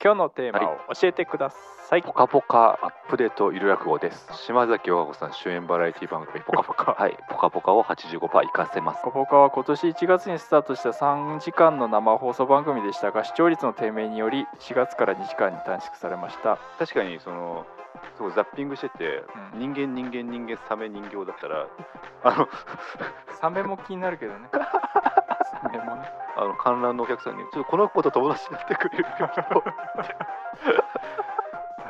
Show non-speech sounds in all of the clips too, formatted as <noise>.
今日のテーマを教えてください。ポカポカアップデートゆる落語です。島崎和歌子さん主演バラエティ番組 <laughs> ポカポカ。はい、ポカポカを85%活かせます。ポカポカは今年1月にスタートした3時間の生放送番組でしたが視聴率の低迷により4月から2時間に短縮されました確かにそのそうザッピングしてて、うん人間人間人間サメ人形だったらあのサメも気になるけどね <laughs> サメもねあの観覧のお客さんにちょっとこの子と友達になってくれる人 <laughs>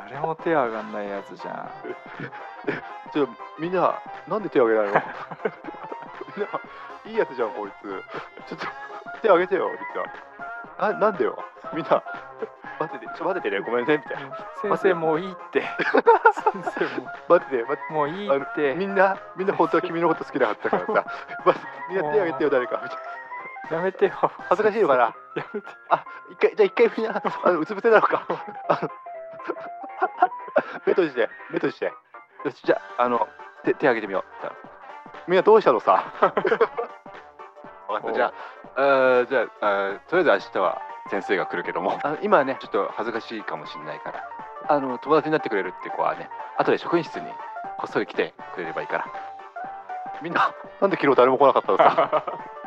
誰も手上がんないやつじゃん。<laughs> ちょっとみんななんで手挙げないの？みんないいやつじゃんこいつ。ちょっと手挙げてよみたいなあなんでよ？みんな。待っててちょっと待っててねごめんねみたいな。先生もういいって。先生も。待ってて待って。もういいって。みんなみんな本当は君のこと好きなかったからさ。<laughs> まみんな手挙げてよ誰かみたいなやめてよ。恥ずかしいのかな？やめて。あ一回じゃあ一回みんなあのうつ伏せなのか。あの <laughs> 目閉じて目閉じて。よしじゃああの手手挙げてみよう。みんなどうしたのさ？分かったじゃああーじゃああーとりあえず明日は先生が来るけども。あの今はねちょっと恥ずかしいかもしれないから。あの友達になってくれるって子はね後で職員室にこっそり来てくれればいいから。みんななんで昨日誰も来なかったのさ？<laughs>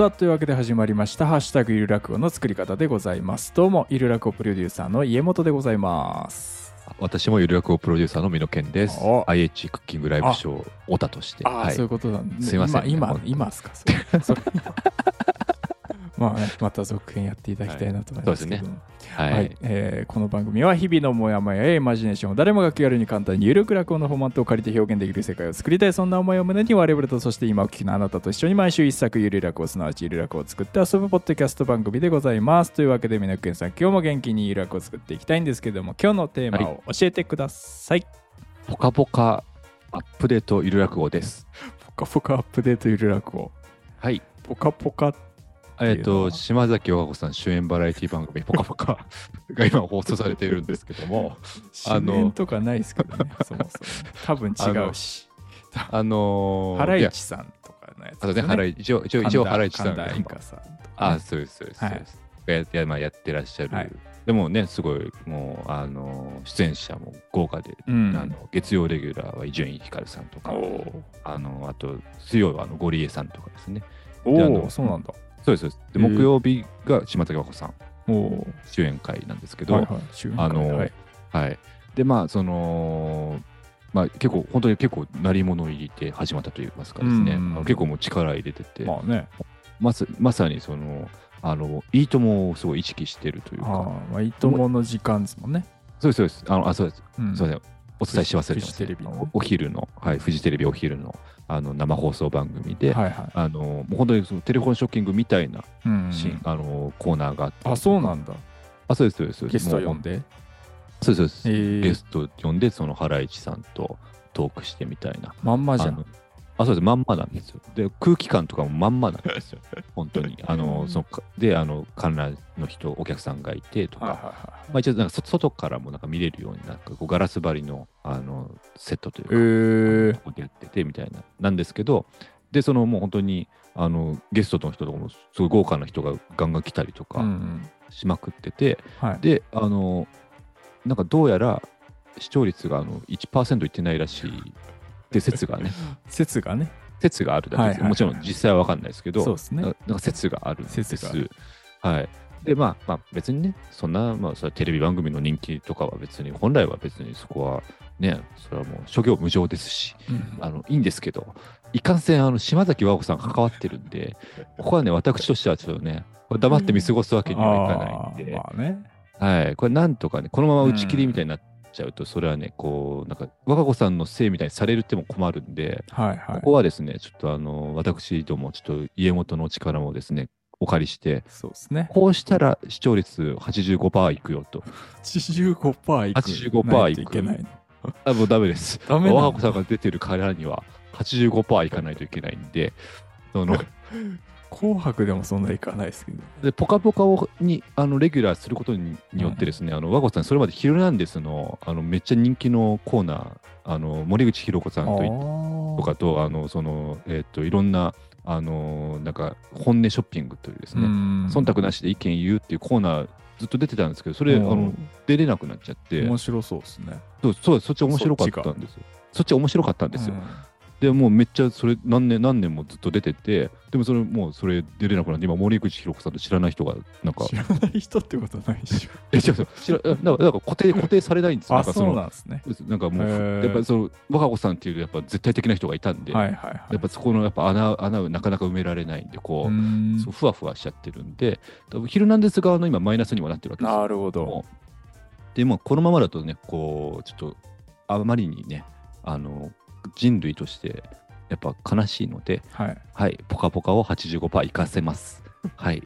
さあというわけで始まりました「ハッシュタグゆる落語」の作り方でございます。どうもゆる落語プロデューサーの家元でございます。私もゆる落語プロデューサーの美濃健です。お。IH クッキングライブショー、オタとして。ああ、はい。そういうことなんで。すすいません。ね今今ですか？それ。それまあねまた続編やっていただきたいなと思いますけども、はい。はい。えーこの番組は日々のモヤモヤやイマジネーションを誰もが気軽に簡単にゆるく落語のフォーマットを借りて表現できる世界を作りたいそんな思いを胸に我々とそして今お聞きのあなたと一緒に毎週一作ゆる落語すなわちゆる落語を作って遊ぶポッドキャスト番組でございます。というわけで皆くんさん今日も元気にゆる落語を作っていきたいんですけども今日のテーマを教えてください、ポカポカアップデートゆる落語です。ポカポカアップデートゆる落語はい。ポカポカえっ、っていうのは。と、島崎和歌子さん主演バラエティ番組、ポカポカが今放送されているんですけども、<laughs> あのとかないですけどね <laughs> そもそも。多分違うし。あのー、ハライチさんとかのやつあとね、ハライチ、一応、一応、一応、ハライチさんが。さんとかね。あ、そうです、そうです。はい。そうです。がややまあ、やってらっしゃる。はい。でもね、すごい、もう、あのー出演者も豪華で、うん。あの月曜レギュラーは伊集院光さんとか、おあのあと水曜はあのゴリエさんとかですね。おであのーそうなんだそうですそうです。で木曜日が島崎和歌子さん主演会なんですけど、はいはいあのはいはい。でまあそのまあ結構本当に結構鳴り物入りで始まったといいますかですね。結構もう力入れてて、まあねまさまさにそのあのいいともをすごい意識してるというあか、ーまあいいともの時間ですもんねそうですそうです。あのあそうです。うんすみません。お伝えし忘れてましたフジテレビのねおお昼のはいフジテレビお昼のあの生放送番組で。はいはい。あの本当にそのテレフォンショッキングみたいなうんシーン、あのコーナーがあって。あそうなんだ。あそうですそうです。ゲスト呼んで？そうですそうです、へー。ゲスト呼んでそのハライチさんとトークしてみたいな。まんまじゃんあそうです。まんまなんですよ。で空気感とかもまんまなんですよ。<laughs> 本当に。あのそのかであの観覧の人お客さんがいてとか、はいはいはまあ、一応なんかそ外からもなんか見れるようになんかこうガラス張りのあのセットというか、えここでやっててみたいな。なんですけどでそのもう本当にあのゲストの人とかもすごい豪華な人がガンガン来たりとうかん。しまくってて、はい。であのなんかどうやら視聴率があの1%いってないらしいって説がね。<laughs> 説がね。説があるだけです、はいはいはい。もちろん実際は分かんないですけどそうですね。ななんか説があるんです。はい。でまあまあ別にねそんな、まあ、それはテレビ番組の人気とかは別に本来は別にそこはねそれはもう諸行無常ですしうん。あのいいんですけど、いかんせんあの島崎和子さん関わってるんで、ここはね、私としてはちょっとね、黙って見過ごすわけにはいかないんで、あーまあね。はい、これなんとかね、このまま打ち切りみたいになっちゃうと、それはね、こう、なんか、和歌子さんのせいみたいにされるっても困るんで、はいはい。ここはですね、ちょっとあの、私ども、ちょっと家元の力もですね、お借りして、そうですね。こうしたら視聴率85%いくよと。85%いく。85%ないといけないの。あ、もうダメです。ダメ和歌子さんが出てるからには85%いかないといけないんで、その紅白でもそんな行かないですけど。で、ポカポカをにあのレギュラーすることにによってですね、あの和子さん、それまでヒルナンデスのあのめっちゃ人気のコーナー、あの森口博子さんといととかと、あのそのえっ、といろんなあのなんか本音ショッピングというですね、忖度なしで意見言うっていうコーナーずっと出てたんですけど、それ、あの出れなくなっちゃって、面白そうですね。そうそうそっち面白かったんですよ。そっち面白かったんですよ。でもうめっちゃそれ何年何年もずっと出ててでもそれもうそれ出れなくなって今森口博子さんと知らない人がなんか知らない人ってことないでしょ。<laughs> え違う違う知らなんかなんか固定 <laughs> 固定されないんですよ。あ、そうなんですね。なんかもうやっぱりその若子さんっていうやっぱ絶対的な人がいたんで、はいはいはい。やっぱそこのやっぱ穴穴をなかなか埋められないんでこう,、うんそうふわふわしちゃってるんで多分ヒルナンデス側の今マイナスにはなってるわけですよ。なるほど。でもこのままだとねこうちょっとあまりにねあの人類としてやっぱ悲しいので、はい。はい、ポカポカを85%活かせます。<laughs> はい、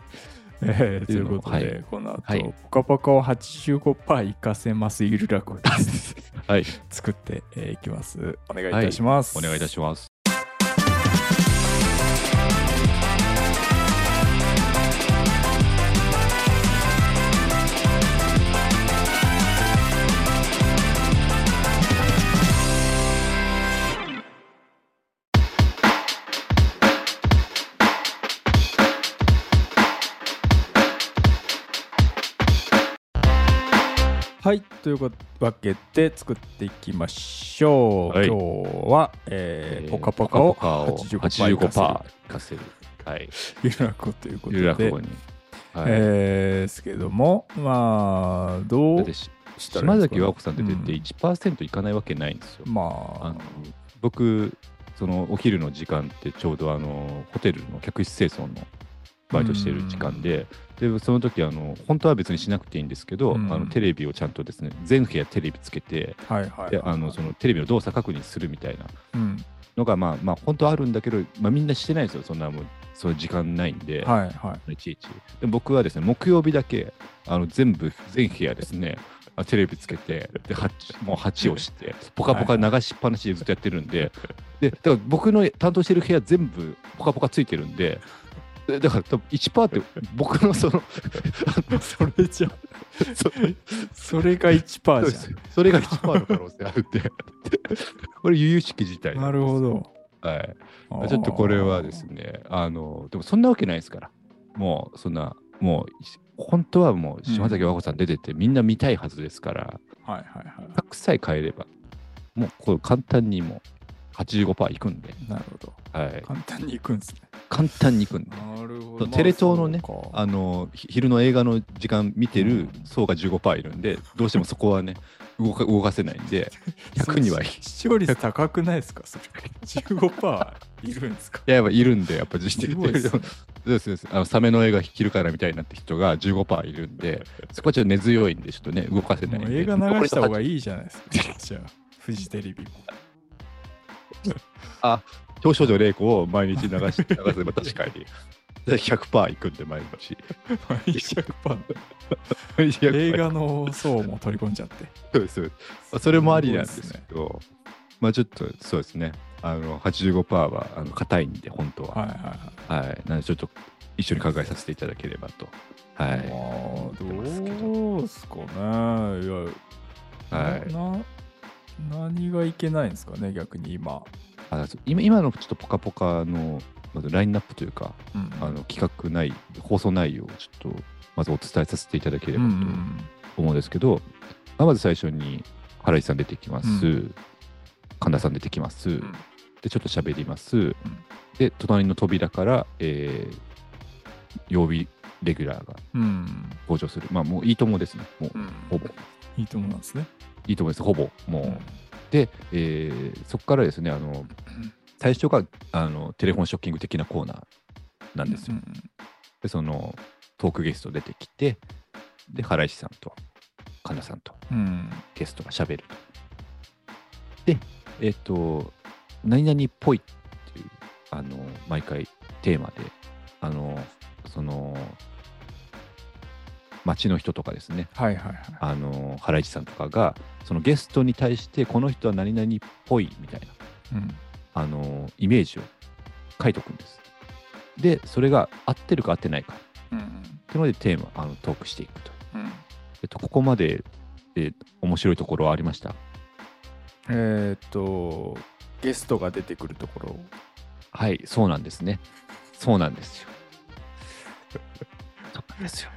えーということで、はいこの後、はいポカポカを85%活かせますゆるらこです <laughs> はい、作ってえーいきます。お願いいたします。お願いいたします。はい、というわけで作っていきましょう。はい。今日は、えーポカポカをポカを85% 85%活かせる。はい、ゆるらこということゆるらこで、に。はい。えーですけども、まあ、どうししたら島崎和子さんって出てうん。1%いかないわけないんですよ。まあ。のあ、僕そのお昼の時間ってちょうどあのホテルの客室清掃のバイトしてる時間ででその時あの本当は別にしなくていいんですけど、うん。あのテレビをちゃんとですね全部屋テレビつけてはいはいはい、であのそのテレビの動作確認するみたいな。うん、のがまあまあ本当はあるんだけど、まあ、みんなしてないんですよ。そんなもうそういう時間ないんで、はいはい。いちいち。で僕はですね木曜日だけあの全部全部屋ですねあテレビつけてでもう8をしてポカポカ流しっぱなしでずっとやってるんで。でだから僕の担当してる部屋全部ポカポカついてるんででだから多分1%って僕のそのそれじゃ、そそれが1%じそれが1%の可能性あるんでこれ由々しき事態ゃん。なるほど。はいちょっとこれはですね、あの、でもそんなわけないですから。もう、そんな、もう、本当はもう、島崎和子さん出てて、みんな見たいはずですから、はいはいは100さえ変えれば、もう、これ簡単にもう、85%いくんで、い。なるほど。はい。簡単にいくんですね。簡単にいくんで。なるほそうテレ東のねあの、ひ昼の映画の時間見てる層が15%いるんで、どうしてもそこはね、<laughs> 動か動かせないんで、<laughs> 100にはいい。視聴率高くないですか？それ。15%いるんですか？いや、やっぱいるんで、やっぱ実すごいっすねですですあのサメの映画昼からみたいになって人が15%いるんで、そこはちょっと根強いんで、ちょっとね、動かせないんで。映画流した方がいい。じゃないですか。じゃあ、フジテレビも。<laughs> 表彰状玲子を毎日流し流せば確かに。<laughs> 100%いくんで、毎日。毎日100%毎日100%映画の層も取り込んじゃって。そうですそれもありなんですけど、まあちょっとそうですね、あの85%はあの硬いんで、本当は。はいはいはい。はい。なので、ちょっと一緒に考えさせていただければと。はい。まあ、どうですかね。いや、はいな何がいけないんですかね、逆に今。あ今今のちょっとポカポカのまずラインナップというか、うんあの企画内、放送内容をちょっとまずお伝えさせていただけれうばとん思うんですけど、まず最初に原井さん出てきます、うん神田さん出てきます、うんで、ちょっと喋ります、で、隣の扉から、えー曜日レギュラーがうん。登場する。まあもういいともですね。もううんほぼ。いいと思うんですね。いいともです。ほぼ。もう。で、えーそこからですね、あの、最初があのテレフォンショッキング的なコーナーなんですよ。うんで、そのトークゲスト出てきて、で、原石さんと神田さんとうん。ゲストがしゃべると。で、えっ、と、何々っぽいっていう、あの、毎回テーマで、あの、その、街の人とかですね、はいはいはい。あの、原市さんとかが、そのゲストに対して、この人は何々っぽいみたいな、うん。あの、イメージを書いとくんです。でそれが合ってるか合ってないか。うん。っていうのでテーマあのトークしていくと、うん。えっと、ここまでで面白いところはありました？えーっとゲストが出てくるところ。はいそうなんですね。そうなんですよ。そうなんですよ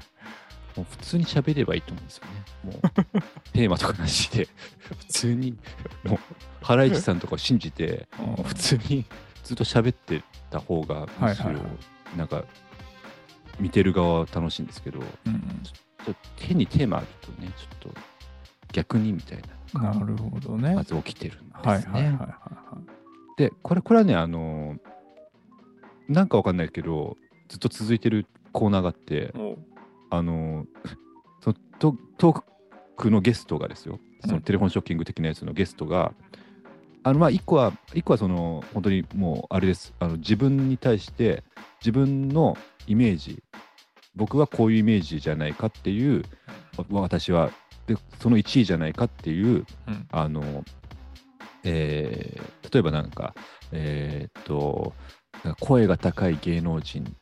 もう普通に喋ればいいと思うんですよね。もうテーマとかなしで。<laughs> 普通にもうハライチさんとかを信じてうん普通にずっと喋ってた方がむしろなんか見てる側は楽しいんですけど、うんちょっと手にテーマあるとねちょっと逆にみたいうんななるほどね。まず起きてるんですね。はいはいはいはでこれこれはねあのなんかわかんないけどずっと続いてるコーナーがあってあのそのトトークのゲストがですよ。そのテレフォンショッキング的なやつのゲストが、あのまあ一個は一個はその本当にもうあれです。あの自分に対して自分のイメージ。僕はこういうイメージじゃないかっていうわ私はでその1位じゃないかっていううん。あの、えー例えばなんか、えーっと、声が高い芸能人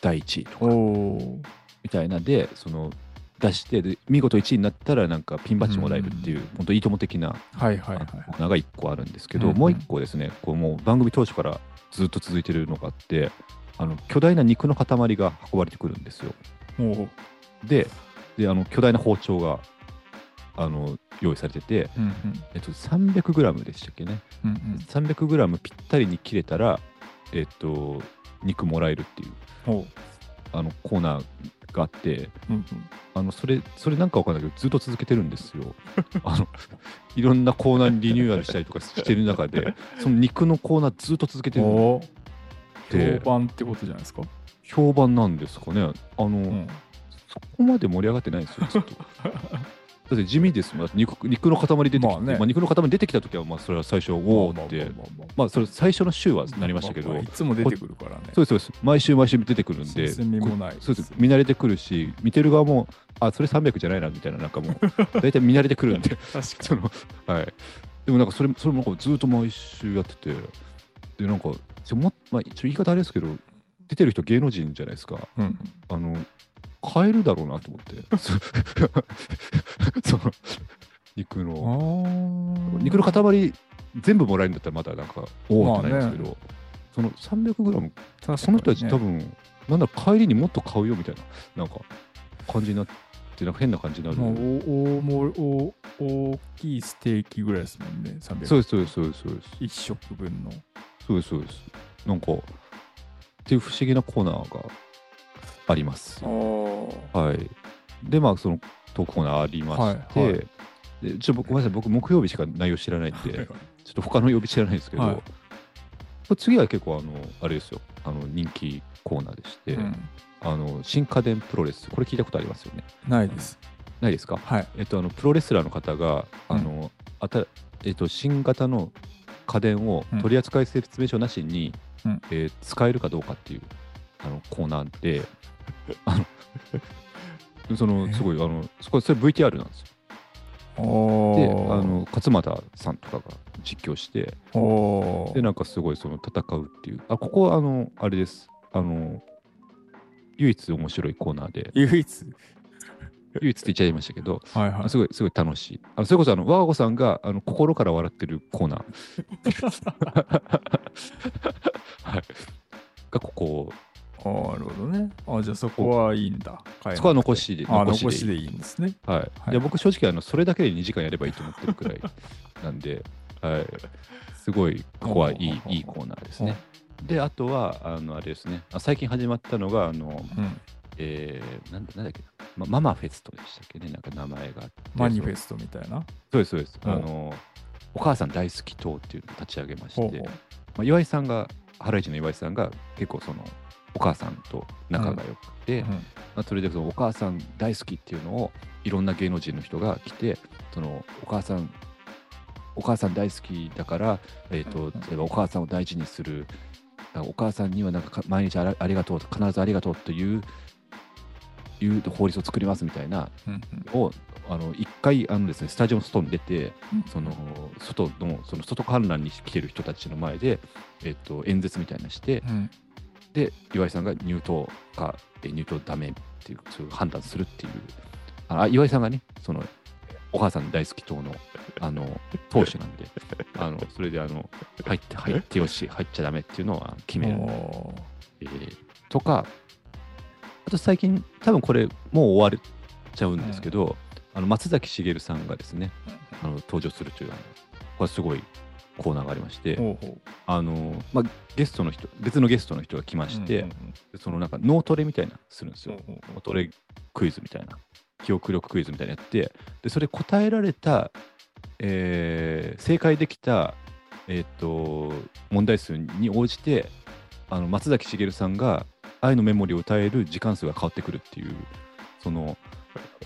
第一位とかみたいなで、その出してで、見事1位になったらなんかピンバッジもらえるっていう、うん本当いいとも的なはいはいはい。コーナーが1個あるんですけど、もう1個ですね、こうもう番組当初からずっと続いてるのがあって、あの巨大な肉の塊が運ばれてくるんですよ。で、であの巨大な包丁があの用意されてて、うんうん。えっと、300g でしたっけね。うんうん。300g ぴったりに切れたら、えっと、肉もらえるっていう。あのコーナーがあって、うんうんあのそれ、それなんかわかんないけど、ずっと続けてるんですよ。<laughs> あのいろんなコーナーにリニューアルしたりとかしてる中で、<laughs> その肉のコーナーずっと続けてる評判ってことじゃないですか？評判なんですかね。あの、うんそこまで盛り上がってないんですよ、ずっと。<laughs> だって地味ですもん。肉肉の塊出てきて、まあね。肉の塊出てきたときは、まあ、それは最初、おおって、まあまあまあまあまあ、それ最初の週はなりましたけど、まあまあいつも出てくるからね。そうですそうです。毎週毎週出てくるんで。進みもないこそうです。見慣れてくるし見てる側もあそれ300じゃないなみたいななんかもう <laughs> 大体見慣れてくるんで。確か <laughs> そのはい。でもなんかそれそれもなんかずっと毎週やってて。でなんかちょも、まあ、一応言い方あれですけど出てる人芸能人じゃないですか。うん。あの買えるだろうなと思って <laughs> そその肉あのー肉の塊全部もらえるんだったらまだなんかおおってなりますけど、その 300g 確かにその人たちね多分、なんだろ帰りにもっと買うよみたいな、なんか感じになって、なんか変な感じになる。まあ、お大もお大きいステーキぐらいですもんね、300そうです、そうです、そうです、そうです。一食分の。そうです、そうです。なんか、っていう不思議なコーナーがあります。あはい。で、まあ、そのトークコーナーありまして、はいはいでちょっと僕ごめんなさい、僕、木曜日しか内容知らないんで、ちょっと他の曜日知らないんですけど、はい次は結構、あの、あれですよ、あの人気コーナーでして、うんあの新家電プロレス、これ聞いたことありますよね？ないです。ないですか？はい。えっと、あのプロレスラーの方が、あのあたえっと、新型の家電をうん取扱説明書なしに、うんえー使えるかどうかっていうあのコーナーで、あ <laughs> のそのえ？すごいあのそこそれ VTR なんですよ。おであの勝俣さんとかが実況しておでなんかすごいその戦うっていうあここはあのあれですあの唯一面白いコーナーで唯一？<laughs> 唯一って言っちゃいましたけどはいはいあ。すごい、すごい楽しい。あのそれこそ、あの、我が子さんが、あの、心から笑ってるコーナー。<laughs> はい。が、ここ、あーなるほどね。あじゃあそこはいいんだ。そこは残しで、あ残しでいい。残しでいいんですね。はい。はいいや、僕、正直、あの、それだけで2時間やればいいと思ってるくらいなんで、はい。すごい、ここはいい、いいコーナーですね。で、あとは、あの、あれですね、あ最近始まったのが、あの、うん。えー、なんだなんだっけな、ま、ママフェストでしたっけね、なんか名前があって。マニフェストみたいな？そうです、そうです。うんあの、お母さん大好き党っていうのを立ち上げまして、ほうほうまあ、岩井さんが、ハライチの岩井さんが結構その、お母さんと仲が良くて、うん。まあ、それでそのお母さん大好きっていうのをいろんな芸能人の人が来て、そのお母さん、お母さん大好きだから、えーとうん。例えばお母さんを大事にする、あお母さんにはなんかか毎日ありがとう、必ずありがとうといういう法律を作りますみたいなうん。をあの一回あのですねスタジオの外に出てうん。その外のその外観覧に来てる人たちの前で、えっと、演説みたいなしてうんで岩井さんが入党かえ入党ダメっていうそういう判断するっていう。あ岩井さんがねそのお母さん大好き党のあの党首なんで <laughs> あのそれであの入って入ってよし入っちゃダメっていうのは決める、えーとかあと最近多分これもう終わっちゃうんですけど、あの松崎しげるさんがですねあの登場するというこれすごいコーナーがありまして、ほうほう。あのまあ、ゲストの人別のゲストの人が来まして、うんうんでそのなんか脳トレみたいなのするんですよ、うんほうほう。脳トレクイズみたいな記憶力クイズみたいなのやってでそれ答えられた、えー正解できた、えー、と問題数に応じてあの松崎しげるさんが愛のメモリーを歌える時間数が変わってくるっていうその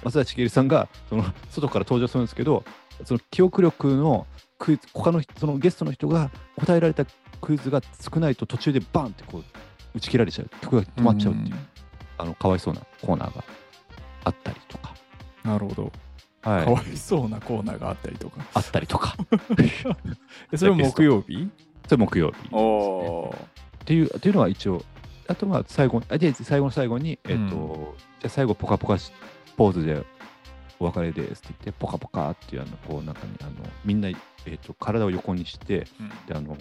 松崎しげるさんがその外から登場するんですけどその記憶力のクイズ他の人そのゲストの人が答えられたクイズが少ないと途中でバンってこう打ち切られちゃう。曲が止まっちゃうっていう、あのかわいそうなコーナーがあったりとか、なるほど、はい。かわいそうなコーナーがあったりとか。あったりとか。<laughs> えそれも木曜日？それ木曜日ね、っていうっていうのは一応あとは最後あで最後の最後に、えっとじゃあ最後ポカポカしポーズでお別れですって言ってポカポカっていうあのこう中にあのみんな、えっと体を横にしてであの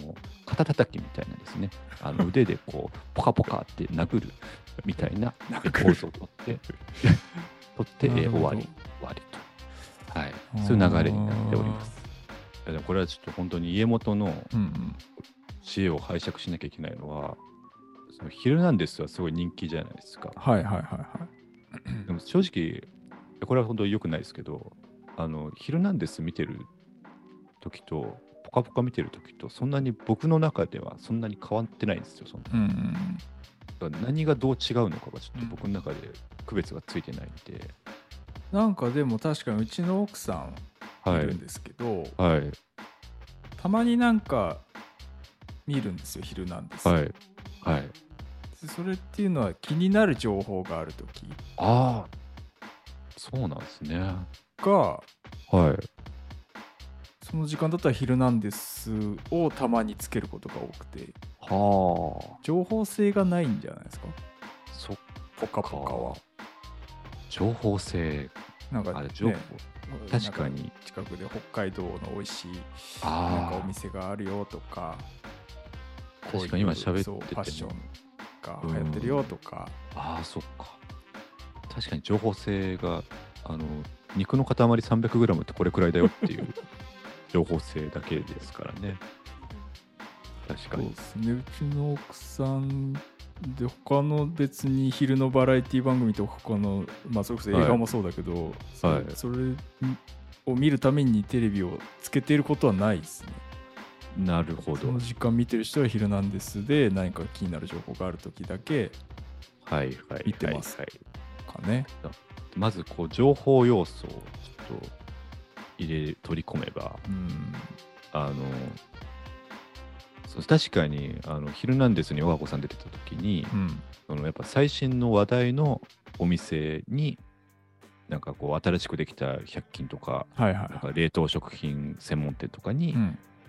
肩叩きみたいなですね。あの腕でこうポカポカって殴るみたいなポーズをとって <laughs> 取って、えー終わり終わりと、はい、そういう流れになっております。いやでもこれはちょっと本当に家元のうんうん。知恵を拝借しなきゃいけないのは「そのヒルナンデス」はすごい人気じゃないですか。はいはいはいはい。でも正直これは本当に良くないですけど「あのヒルナンデス」見てる時と「ぽかぽか」見てる時とそんなに僕の中ではそんなに変わってないんですよ。そんな。うんうん何がどう違うのかがちょっと僕の中で区別がついてないんで。なんかでも確かにうちの奥さんはい。いるんですけど、はい。たまになんか見るんですよ「ヒルナンデス」はい。はい。でそれっていうのは気になる情報がある時。ああそうなんですね。がはい。その時間だったら「ヒルナンデス」をたまにつけることが多くて。はあ。情報性がないんじゃないですか？そっポカポカは。情報性。なんか、ね、あ情報。確かに。近くで北海道の美味しいなんかあお店があるよとかあ確かに今喋っててファッショもンが流行ってるよとか、ああそっか確かに情報性があの肉の塊 300g ってこれくらいだよっていう情報性だけですからね。確かに。そうですね。うちの奥さんで他の別に昼のバラエティ番組とか他のまあそれこそ映画もそうだけど、そはい。それを見るためにテレビをつけていることはないですね。なるほど。その時間見てる人は「ヒルナンデス」で何か気になる情報がある時だけはいはい。見てます。はいはいかねまずこう情報要素をちょっと入れ取り込めばうん。あのそう確かにあの「ヒルナンデス」に和子さん出てた時に、うん。そのやっぱ最新の話題のお店になんかこう新しくできた100均とかはいはいはなんか冷凍食品専門店とかに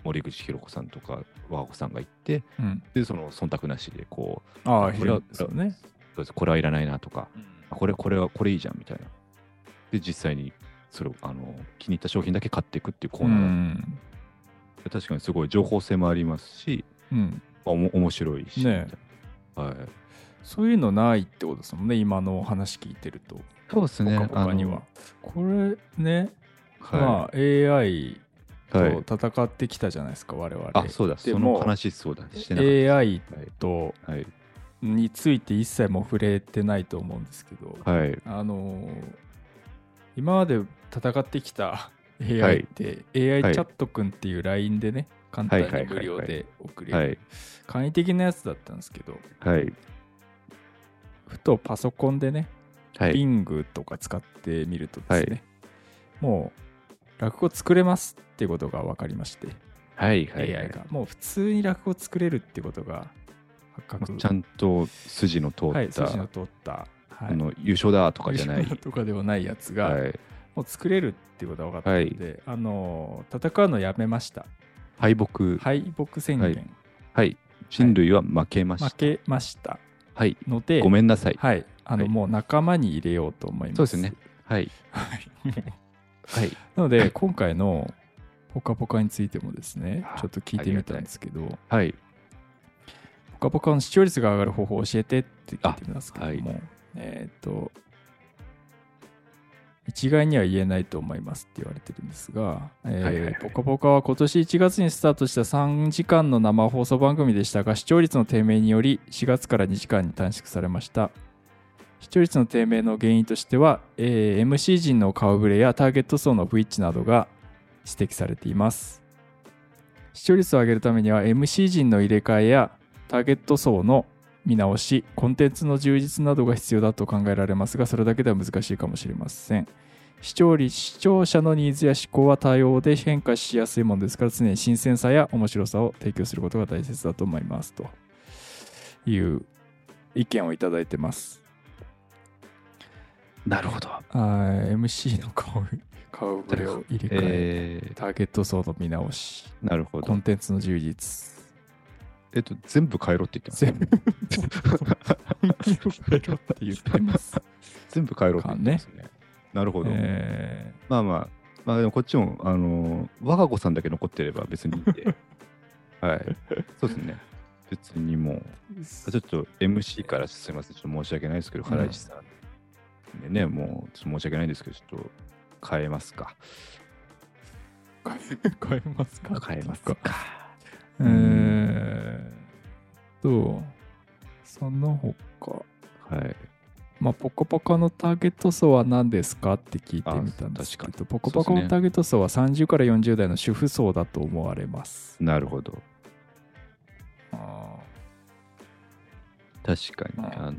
森口博子さんとか和子さんが行ってうん。でその忖度なしでこうああこれはこれはいらないなとかあこれこれはこれいいじゃんみたいな。で実際にそれをあの気に入った商品だけ買っていくっていうコーナーうん。確かにすごい情報性もありますしうん。おも面白いし、ね。はい。そういうのないってことですもんね今のお話聞いてると。そうですね。ぽかぽかにはこれね、あのまあ AI はい、はい。と戦ってきたじゃないですか、我々。あそうだ。その話そうだ。してなかった AI とはい。はいについて一切も触れてないと思うんですけど、はい。あのー今まで戦ってきたは AI い。って、AI はい。チャットくんっていう LINE でね簡単はいはいはい。はいに無料で送れるはい。簡易的なやつだったんですけどはい。ふとパソコンでねはい。Bing とか使ってみるとですね、もう落語作れますってことが分かりまして、はいはい AI が。もう普通に落語作れるってことがちゃんと筋の通った、はい、筋の通った、はいあの優勝だとかじゃない。とかではないやつが、はい、もう作れるっていうことが分かったので、あの戦うのやめました敗北、はい、敗北宣言、人類は負けました。負けましたはい。ので、ごめんなさい。はい、あの、はいもう仲間に入れようと思います。そうですね。はい。はい。<laughs> はい。なので、今回のポカポカについてもですね、あちょっと聞いてみたんですけど、はい。ポカポカの視聴率が上がる方法を教えてって聞いてみますけども、あえっ、と、一概には言えないと思いますって言われてるんですが、えーはいはいはいポカポカは今年1月にスタートした3時間の生放送番組でしたが、視聴率の低迷により4月から2時間に短縮されました。視聴率の低迷の原因としては、えー MC 陣の顔ぶれやターゲット層の不一致などが指摘されています。視聴率を上げるためには MC 陣の入れ替えやターゲット層の見直し、コンテンツの充実などが必要だと考えられますが、それだけでは難しいかもしれません。視聴率、視聴者のニーズや思考は多様で変化しやすいものですから、常に新鮮さや面白さを提供することが大切だと思います。という意見をいただいてます。なるほど。あー MC の顔顔ぶれを入れ替え、えターゲット層の見直し、ー、なるほどコン。テンツの充実。えっと、全部変えろって言ってます。全部変えろって言ってます。全部変えろって言ってますね。なるほど。えまあまあ、まあでもこっちも、あのー我が子さんだけ残ってれば別にいいんで。<laughs> はい。そうですね。別にもう、ーちょっと MC からすみません、ちょっと申し訳ないですけど、うん原市さんでね、もうちょっと申し訳ないんですけど、ちょっと変えますか。変えますか？変えますか。えーと、その他、はい。まあ、ポコポコのターゲット層は何ですかって聞いてみたんですけど、ポコポコのターゲット層は30から40代の主婦層だと思われます。なるほど。あ確かに、うんあのー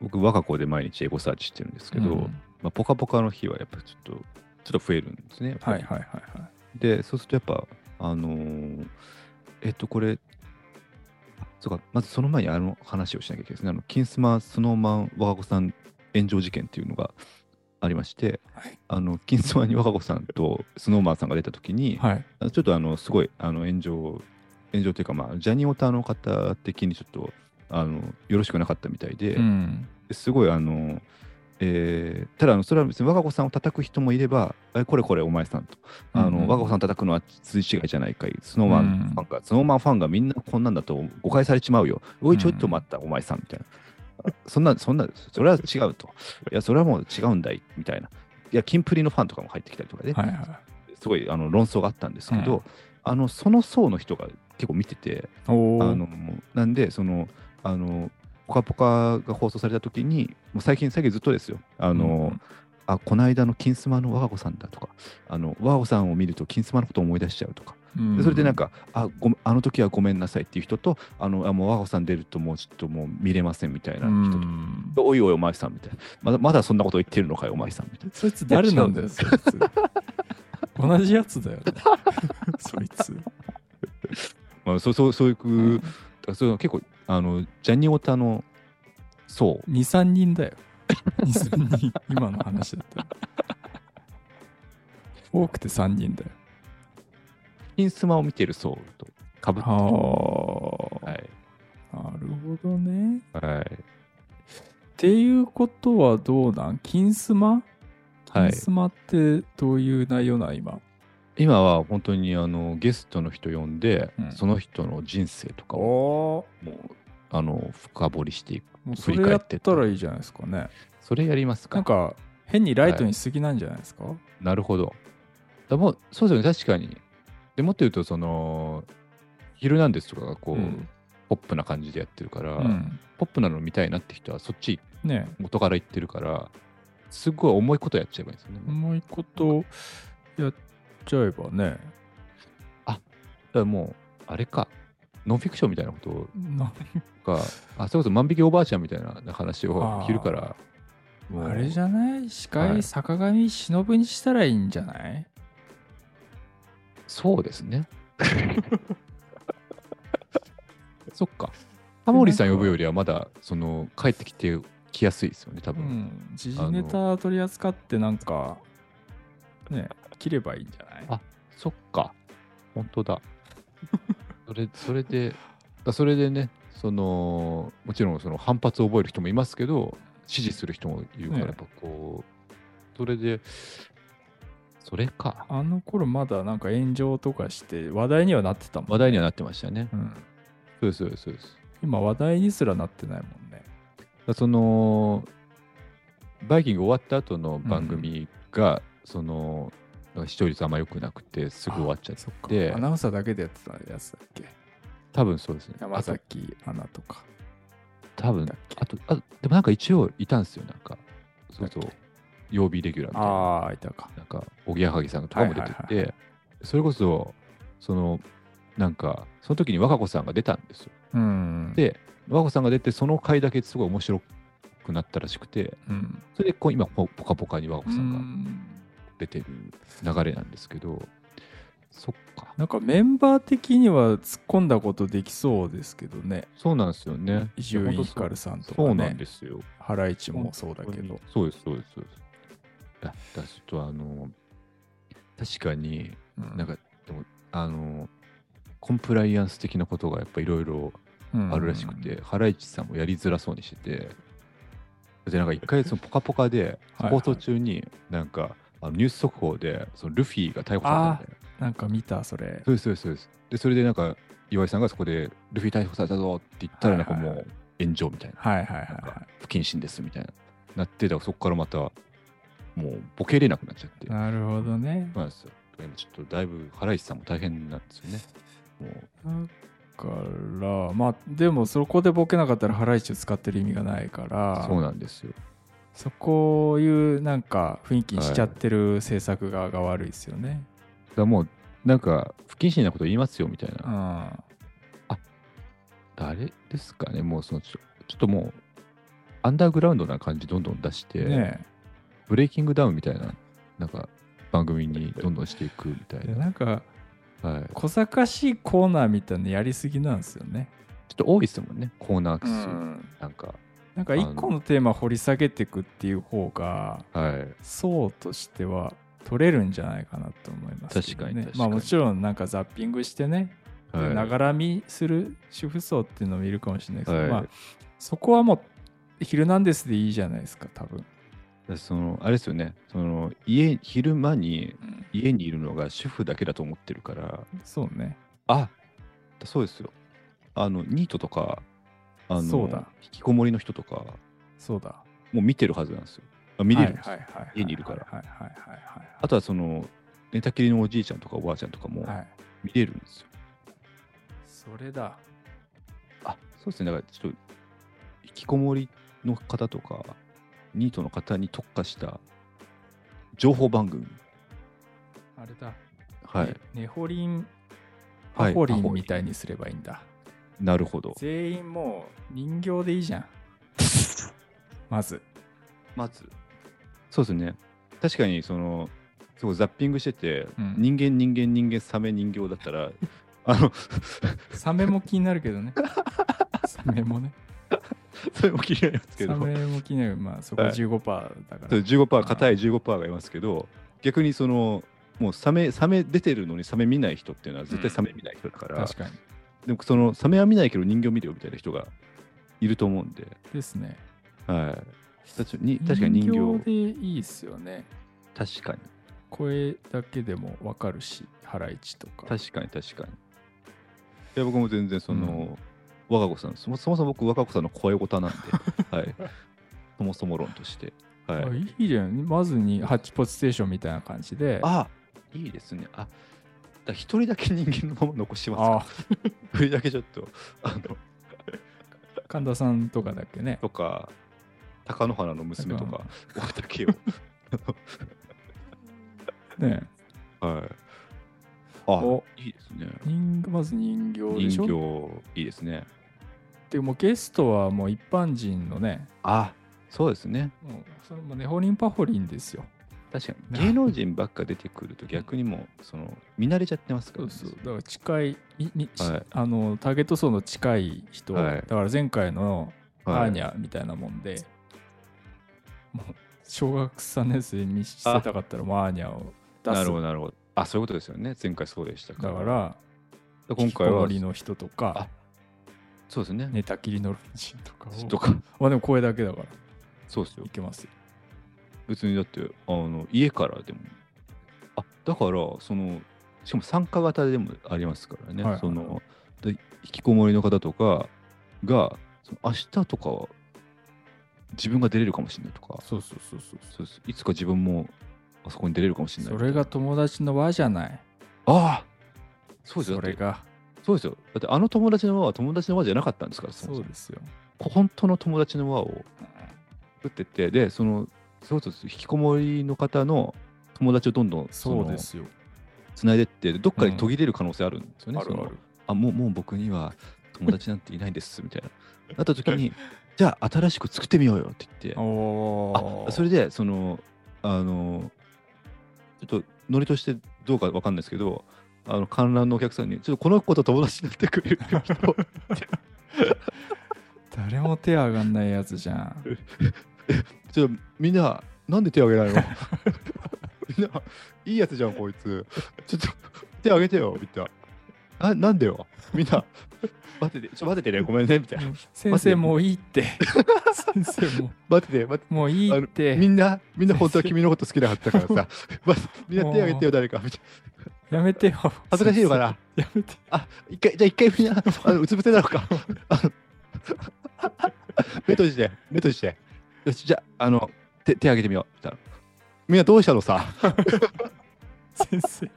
僕、我が子で毎日エゴサーチしてるんですーけど、うんまあ、ポカポカの日はやっぱちょっと、ちょっと増えるんですね。はいはいはいはい。で、そうするとやっぱ、あのーえっと、これ、あそうか、まずその前にあの話をしなきゃいけないですね。あの、金スマスノーマン我が子さん炎上事件っていうのがありまして、はいあの、金スマに我が子さんとスノーマンさんが出たときに、はい。ちょっとあの、すごい、あの、炎上、炎上というか、まあ、ジャニオタの方的にちょっと、あの、よろしくなかったみたいで、うん。すごいあの、えーただあのそれは別に我が子さんを叩く人もいれば、えこれこれお前さんと、あのうんうん。我が子さん叩くのは筋違いじゃないかい、スノーマンファンが、スノーマンファンがみんなこんなんだと誤解されちまうよ、おい、ちょっと待った、お前さんみたいな。そんな、そんな、それは違うと。いや、それはもう違うんだい、みたいな。いや、キンプリのファンとかも入ってきたりとかで、はいはすごいあの論争があったんですけど、うん。あのその層の人が結構見てて、あのなんでそのあのポカポカが放送された時にもう最近最近ずっとですよ。あの、うん。あこの間の金スマの我が子さんだとかあの我が子さんを見ると金スマのことを思い出しちゃうとか、それでなんかあごあの時はごめんなさいっていう人とあのあもう我が子さん出るともうちょっともう見れませんみたいなう人と、ん。おいおいお前さんみたいな。まだまだそんなこと言ってるのかよお前さんみたいな。そいつ誰なんだよ、そいつ。<laughs> 同じやつだよね。<laughs> そいつ。まあ、そうそうそういう、だからそういうの結構あのジャニオタの層2、3人だよ。2、3人。今の話だったら。多くて3人だよ。金スマを見てる層とかぶってるはいなるほどね。はいっていうことはどうなん？金スマ？はい金スマってどういう内容なん今？今は本当にあのゲストの人呼んで、うんその人の人生とかをおもうあの深掘りしていくそれやったらいいじゃないですかね。それやりますか。なんか変にライトにしすぎなんじゃないですか、なるほど。だもうそうですよね。確かに。でもっと言うとその「ヒルナンデス」とかがこう、うん。ポップな感じでやってるから、うん。ポップなの見たいなって人はそっちね。元から言ってるからすっごい重いことやっちゃえばいいんですよね、重いことやっちゃえばね。だからもうあれかノンフィクションみたいなことながあそれこそ万引きおばあちゃんみたいな話を昼からもうあれじゃない？司はい会坂上忍にしたらいいんじゃない、そうですね。<laughs> そっか。タモリさん呼ぶよりはまだその帰ってきてきやすいですよね、多う分。ん。時事ネタ取り扱ってなんか、ね、切ればいいんじゃない？あそっか。本当だ。それそれで、だそれでね、そのもちろんその反発を覚える人もいますけど支持する人もいるからね。やっぱこう、それでそれか。あの頃まだなんか炎上とかして話題にはなってたもん、話題にはなってましたよね、うん、そうですそうですそうです。今話題にすらなってないもんね。そのバイキング終わった後の番組が、その視聴率あんま良くなくてすぐ終わっちゃって。アナウンサーだけでやってたやつだっけ？多分そうですね。山崎アナとか。多分あとあでもなんか一応いたんですよ。なんかそうそう。曜日レギュラーみたいな。ああいたか。なんかおぎやはぎさんとかも出てて、それこそそのなんかその時に和歌子さんが出たんですよ。うん。で和歌子さんが出てその回だけすごい面白くなったらしくてうん。それでこう今ポポカポカに和歌子さんがうん出てる流れなんですけど、そっか。なんかメンバー的には突っ込んだことできそうですけどね。そうなんですよね。伊集院光さんとかそうなんねですよ。ハライチもそうだけど。そうですそうですそうです。だからちょっとあの確かにうんなんかでもあのコンプライアンス的なことがやっぱいろいろあるらしくて、ハライチさんもやりづらそうにしててでなんか一回そのポカポカではい放送中になんかあのニュース速報でそのルフィが逮捕されたんだよなんか見たそれ。そうですそうですそうです。でそれでなんか岩井さんがそこでルフィ逮捕されたぞって言ったらなんかもう炎上みたいな。はいはいはい。なんかは不謹慎ですみたいななってだからそこからまたもうボケれなくなっちゃって。いなるほどね。そうなんですよ。今ちょっとだいぶハライチさんも大変なんですよね。もう。だからまあでもそこでボケなかったらハライチを使ってる意味がないから。そうなんですよそこいうなんか雰囲気にしちゃってる制作側が悪いですよね。だからもうなんか不謹慎なこと言いますよみたいな、うん。誰ですかねもうそのちょちょっともうアンダーグラウンドな感じどんどん出して、ねブレイキングダウンみたいななんか番組にどんどんしていくみたえ。いな、でなんかはい、ちょ小賢しいコーナーみたいなのやりすぎなんですよね。っと多いですもんねコーナー数、うんなんかなんか一個のテーマ掘り下げていくっていう方がはい。層としては取れるんじゃないかなと思いますね。確かに確かに。まあもちろんなんかザッピングしてね、はい。ながら見する主婦層っていうのもいるかもしれないですけど、はい。まあそこはもう「ヒルナンデス」でいいじゃないですか多分、でそのあれですよね。その家昼間にうん。家にいるのが主婦だけだと思ってるから。そうね。あそうですよ。あのニートとかあのそうだ。引きこもりの人とかそうだ。もう見てるはずなんですよ。あ見れるんですよ、はいはいはいはい家にいるから。はいはいはいあとはその寝たきりのおじいちゃんとかおばあちゃんとかもはい。はい見れるんですよ、それだ。あそうですね。だからちょっと引きこもりの方とかニートの方に特化した情報番組。あれだ。はい、ねネホリンはい。パホリンパホリン。みたいにすればいいんだ、なるほど。全員もう人形でいいじゃん。まず。まず。そうですね。確かにそのすごいザッピングしてて、うん。人間人間人間サメ人形だったらあのサメも気になるけどね。サメもね。それも気になりますけど。サメも気になる。まあそこはい。15%だから、そう15%硬い15%がいますけど逆にそのもうサメサメ出てるのにサメ見ない人っていうのは絶対サメ見ない人だから、確かにでもそのサメは見ないけど人形見るよみたいな人がいると思うんで、ですね。はい、確かに確かに人形でいいっすよね。確かに。声だけでもわかるしハライチとか。確かに確かに。いや僕も全然その、我が子さんそもそも僕我が子さんの声ごたなんで、<laughs> はい、そもそも論として、はい、あいいじゃん。まずにハッチポッチステーションみたいな感じで。あいいですね。あだ一人だけ人間のまま残しますかあ <laughs> 一人だけちょっとあの。神田さんとかだっけね。とか貴乃花の娘とかだけを <laughs> ねはい。あお。いいですね。人まず人形でし人ょ形いいですね。でもゲストはもう一般人のねあそうですねもうそれもネホリンパホリンですよ確かに。芸能人ばっか出てくると逆にもうその見慣れちゃってますからね。そうそう。だから近いみみしはい。あのターゲット層の近い人、はい。だから前回のアはい。ーニャみたいなもんで、もう小学3年生に見せたかったらもうアーニャを出す。なるほどなるほど。あそういうことですよね。前回そうでしたかだから今回は。りの人とかそうですね。寝たきりの老人とかを。とか。まあでも声だけだから。そうですよ。いけますよ別にだってあの家からでも。あだからそのしかも参加型でもありますからね、はいはいそので引きこもりの方とかがその明日とかは自分が出れるかもしれないとか。そうそうそうそう。いつか自分もあそこに出れるかもしれないそれが友達の輪じゃない。ああそうですよ。それが。そうですよ。だってあの友達の輪は友達の輪じゃなかったんですからそうですよ。本当の友達の輪を作ってってでそのそうそう引きこもりの方の友達をどんどんそうですよ。つないでってどっかで途切れる可能性あるんですよね、そのある。あるあもうもう僕には友達なんていないですみたいな。なった時に <laughs> じゃあ新しく作ってみようよって言って。おあそれでそのあのちょっとノリとしてどうかわかんないですけどあの観覧のお客さんにちょっとこの子と友達になってくれる人。<laughs> 誰も手上がんないやつじゃん <laughs> ちょっとみんななんで手挙げないの？<laughs> みんないいやつじゃんこいつ。ちょっと手挙げてよみたいな。あなんでよ？みんな。待っててちょ待っててねごめんねみたいな。先生もういいって。先生も。待ってて待ってもういいって。みんな、みんな本当は君のこと好きなはずだからさ、まみんな手挙げてよ、誰か。みたいな。やめてよ。恥ずかしいのかな？やめて。あ、一回、じゃあ一回みんな、あのうつ伏せだろうか。<laughs> 目閉じて、目閉じて。よし、じゃあ、あの、手手挙げてみよう。みたいなみんなどうしたのさ？先生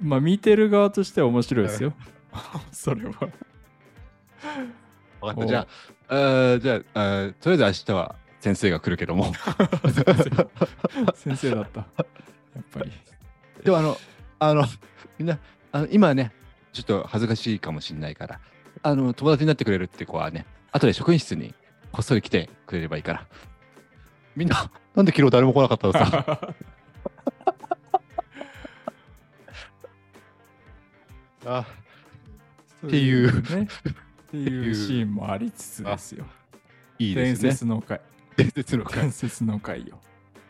まあ見てる側としては面白いですよ <laughs> それは分かった。おじゃあ、あーじゃああー、とりあえず明日は先生が来るけども。<laughs> 先生だったやっぱりでも、あの、あの、みんな、あの今ね、ちょっと恥ずかしいかもしれないから、あの、友達になってくれるって子はね、後で職員室にこっそり来てくれればいいから。みんな、なんで昨日誰も来なかったのさ。<laughs> あっていうねっていうシーンもありつつですよいいで伝すね。説の回伝説の回伝説の回よ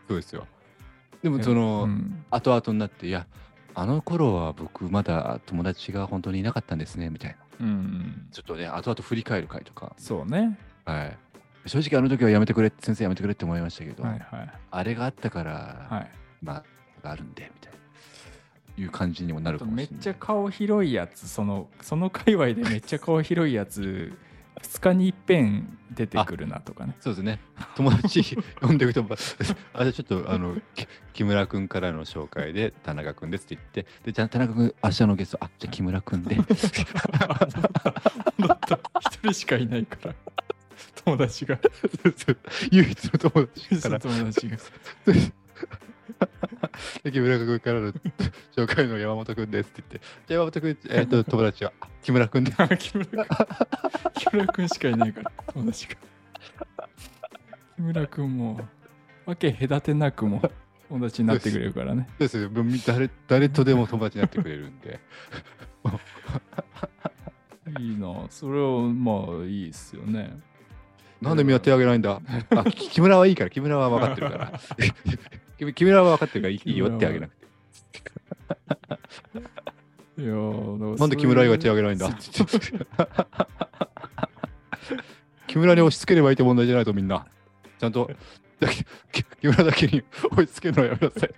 そうですよ。でも、その、うん後々になって、いや、あの頃は僕まだ友達が本当にいなかったんですね、みたいな。うん。ちょっとね、後々振り返る回とか、そうね。はい。正直あの時はやめてくれ、先生やめてくれって思いましたけど、はいはい。あれがあったから、はい。まあ、があるんで、みたいな、いう感じにもなるかもしれない。めっちゃ顔広いやつそのその界隈でめっちゃ顔広いやつ2日に一遍出てくるなとかね。そうですね。友達呼んでくと、<laughs> あ、じゃあちょっと、あの、き木村君からの紹介で、田中君ですって言って、で、じゃあ田中君、明日のゲスト、あ、じゃあ木村君で。一人しかいないから。友達が。唯一の友達から、<laughs> 木村君からの紹介の山本君ですって言って、じゃあ山本君、えっ、と、友達は、あ木村君で。あ木村君君しかいないから友達が。木村君もわけ隔てなくも友達になってくれるからね。そうです。よ誰誰とでも友達になってくれるんで。いいな。それはまあいいっすよね。なんでみんな手挙げないんだ？あ、き木村はいいから、木村は分かってるから。木木村は分かってるからいいいいよってあげなくて。いやーなんで木村以外手挙げないんだ？<laughs> 木村に押し付ければいいって問題じゃないとみんな。ちゃんと、木木村だけに押し付けるのはやめなさい。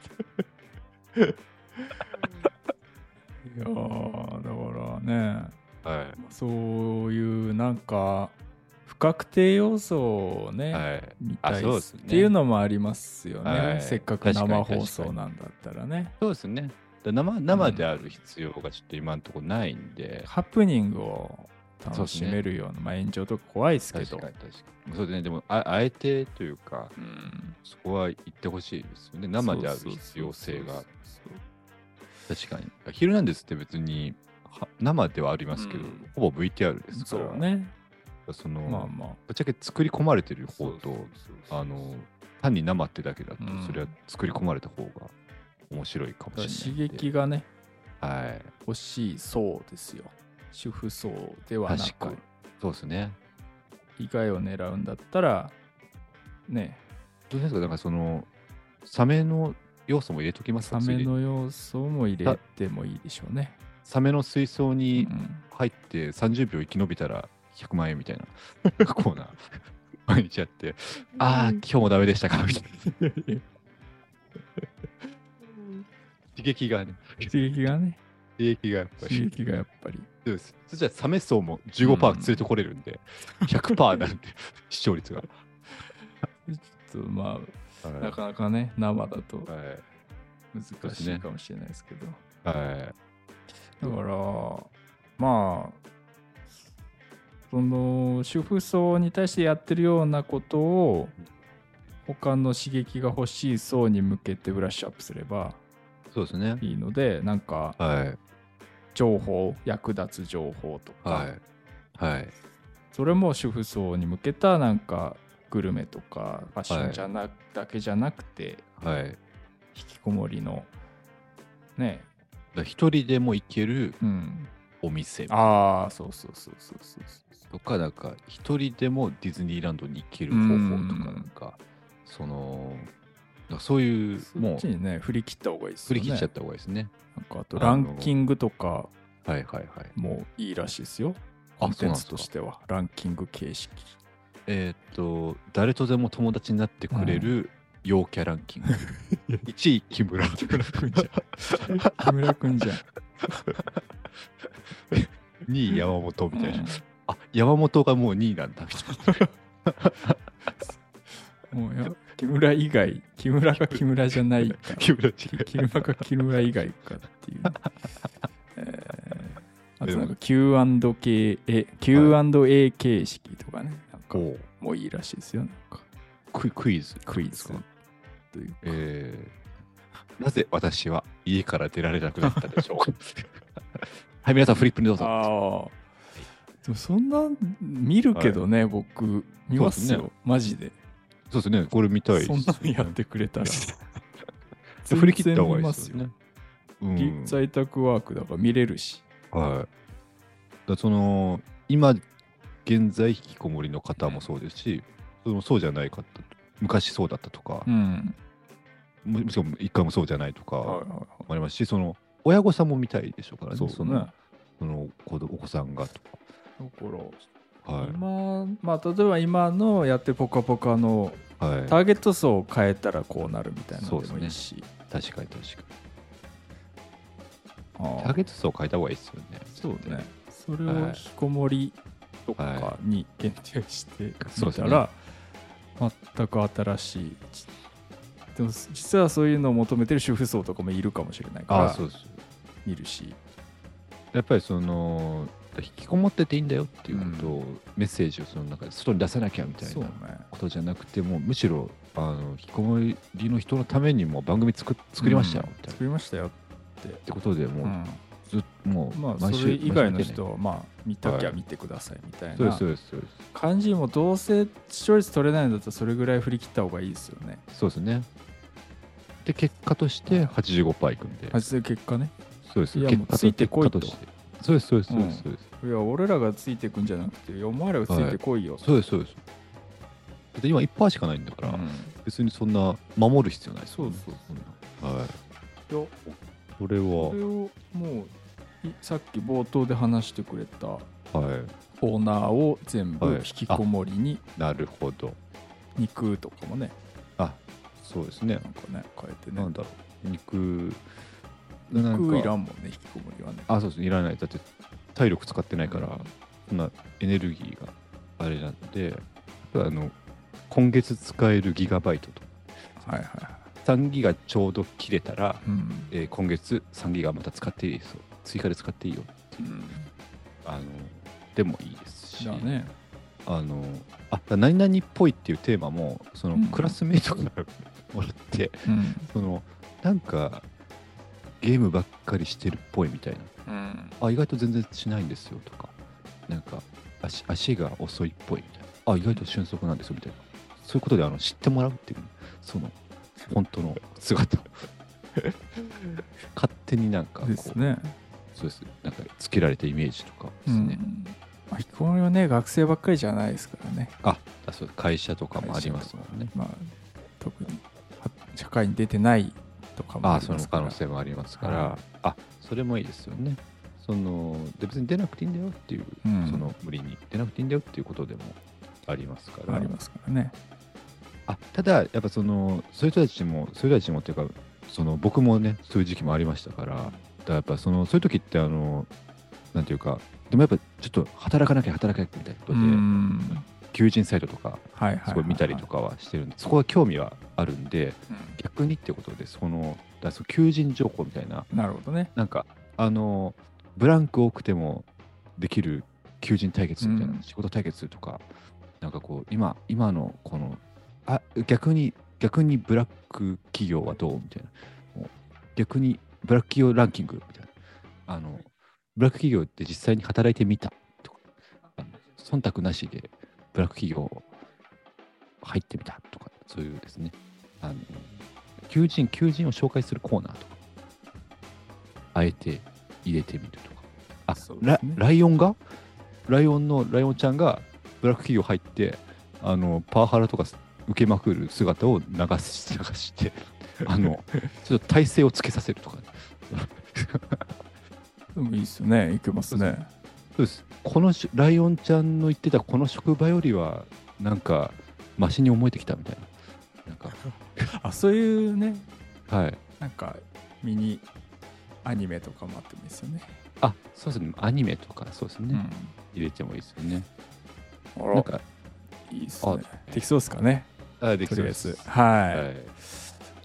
いやーだからねはそういうなんか不確定要素をい。ね、はい。見たいねっていうのもありますよね、はいせっかく生放送なんだったらねそうですね。だ生生である必要がちょっと今のところないんで。ハプニングを楽しめるようなまあ、炎上とか怖いですけど確かに確かに。そうですね。でもあ、あえてというか、うんそこは言ってほしいですよね。生である必要性が。確かに。ヒルナンデスって別には生ではありますけど、うんほぼ VTR ですから。そうねその、まあまあ。ぶっちゃけ作り込まれてる方と、あの、単に生ってだけだと、うん。それは作り込まれた方が面白いかもしれ刺ないんで。激がねはい。欲しいそうですよ。主婦層ではなく。確かに。そうですね。以外を狙うんだったらね。どうですか？だからその、サメの要素も入れときますか？サメの要素も入れてもいいでしょうね。サメの水槽うにん。入って30秒生き延びたら100万円みたいなコーナー毎日やってああ今日もダメでしたか？みたいな。刺激がね。刺激がね。刺激がやっぱり。刺激がやっぱり。そうです。そしたらサメ層も15%連れてこれるんで、100%なんで <laughs> 視聴率が、ちょっとまあはい。なかなかね生だとはい。難しいかもしれないですけど。はい。だからまあその主婦層に対してやってるようなことを他の刺激が欲しい層に向けてブラッシュアップすればそうですね。いいのでなんかはい。情報役立つ情報とか、はい。はい。それも主婦層に向けたなんかグルメとかファッションじゃな、だけじゃなくてはい。引きこもりのね。一人でも行けるうんお店。ああそうそうそうそうそうそう。とかなんか一人でもディズニーランドに行ける方法とうんかなん。かそのそういうそもうっちにね振り切った方がいいですね。り切っちゃった方がいいですね。なんかあとランキングとかはいはいはい。もいいらしいですよ。あコンテンツとしては。ランキング形式。えーっと誰とでも友達になってくれる陽キャランキング。<laughs> 1位木村木村くんじゃん。木村くんじゃん2位山本みたいな、うん。あ山本がもう2位なんだ。みたいなもうや木村以外木村が木村じゃないか。<laughs> 木村木村が木村以外かっていう、<laughs> えーあとなんか Q&K え Q&A 形式とかね。なんかう。もういいらしいですよ。なんか。ククイズ。クイズ。か。というえーなぜ私は家から出られなくなったでしょうか？<laughs> はい皆さんフリップにどうぞ。でもそんな見るけどね、僕見ますよねマジで。そうですねこれ見たいですそんなのやってくれたら。<laughs> 振り切った方がいいですよね。うん。在宅ワークだから見れるし。はい。だその今現在引きこもりの方もそうですし、そのそうじゃない方、昔そうだったとか。う、んももしくは一回もそうじゃないとかありますし、その親御さんも見たいでしょうからね、そうですねのその子どお子さんがとか。だからはい。今まあ例えば今のやってる「ぽかぽか」のはい、ターゲット層を変えたらこうなるみたいなのでもいいし、確かに確かに。ターゲット層を変えた方がいいですよね。そうね。それをはい引きこもりとかに限定してみたら、全く新しいでも実はそういうのを求めてる主婦層とかもいるかもしれないからああ、そうです。見るし。やっぱりその、引きこもってていいんだよっていうことを、メッセージをその中で外に出さなきゃみたいなね。ことじゃなくてもむしろあの引きこもりの人のためにも番組作っ作りましたよ、うんみたいな。作りましたよってことでもう、うんもうまあそれ以外の人はまあ見たきゃはい見てくださいみたいなそうですそうです。感じもどうせ視聴率取れないんだったらそれぐらい振り切った方がいいですよね。そうですね。で結果として85%いくんで、結果ね。そうですいやもうついてこいと。そうですそうですそうです、うんそうです。いや俺らがついてくんじゃなくてお前らがついてこいよ、そうですそうです。だって今1%しかないんだから、うん。別にそんな守る必要ないですよね。そうそうはい。いやそれは。これをもういさっき冒頭で話してくれたはい。コーナーを全部はい引きこもりになるほど。肉とかもね。あそうですね。なんかね変えてね。なんだろう。肉肉いらんもんね引きこもりはね。あそうですいらない。だって体力使ってないから、うん。そんなエネルギーがあれなんであの今月使えるギガバイトと。はいはいはい。3ギガちょうど切れたら、うん。えー今月3ギガまた使っていいですよ追加で使っていいよ。う、あのでもいいですし。だね。あのあ何々っぽいっていうテーマもその、うん。クラスメイトからもらってうん。そのなんかゲームばっかりしてるっぽいみたいな。うん。あ意外と全然しないんですよとか。なんか足足が遅いっぽいみたいな。あ意外と俊足なんですよみたいな。そういうことであの知ってもらうっていうその本当の姿。を <laughs> 勝手になんかこう。ですねそうです。なんかつけられたイメージとかですね、うん。まあ引きこもりはね学生ばっかりじゃないですからね。ああそう会社とかもありますもんね。まあ特には社会に出てないとかもああそのりますから。可能性もありますから、はあそれもいいですよね。そので別に出なくていいんだよっていう、うん。その無理に出なくていいんだよっていうことでもありますから。ありますからね。あただやっぱそのそういう人たちもそういう人たちもっていうかその僕もねそういう時期もありましたからだやっぱそのそういう時ってあのなんていうかでもやっぱちょっと働かなきゃ働かなきゃみたいなことうで、ん。求人サイトとかはいはいすごい見たりとか、かはしてるんで、そこは興味はあるんでうん。逆にってことでそのだその求人情報みたいななるほどね。なんかあのブランク多くてもできる求人対決みたいな、うん。仕事対決とかなんかこう今今のこのあ逆に逆にブラック企業はどうみたいな逆にブラック企業ランキングみたいな。あのブラック企業って実際に働いてみたとかあの忖度なしでブラック企業入ってみたとかそういうですね。あの求人求人を紹介するコーナーとかあえて入れてみるとか。あ、ね。ライオンが？ライオンのライオンちゃんがブラック企業入ってあのパワハラとか受けまくる姿を流し流して <laughs> あのちょっと体勢をつけさせるとか、ね、<laughs> でもいいですよね。いけますね。そうです。このしライオンちゃんの言ってたこの職場よりはなんかマシに思えてきたみたいな。なんか。<laughs> あそういうね。はい。なんかミニアニメとかもあってもいいですよね、あそうですね。アニメとかそうですね、入れてもいいですよね。なんかいいですね。できそうですかね。あできそうですず。はい、はい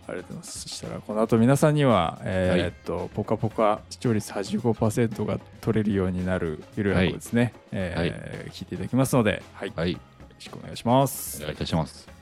ありがとうございます。そしたらこの後皆さんにはえーっと、ポカポカ視聴率85%が取れるようになるゆるやこですね、えー聞いていただきますので、はい。よはい。ろしくお願いします。お願いいたします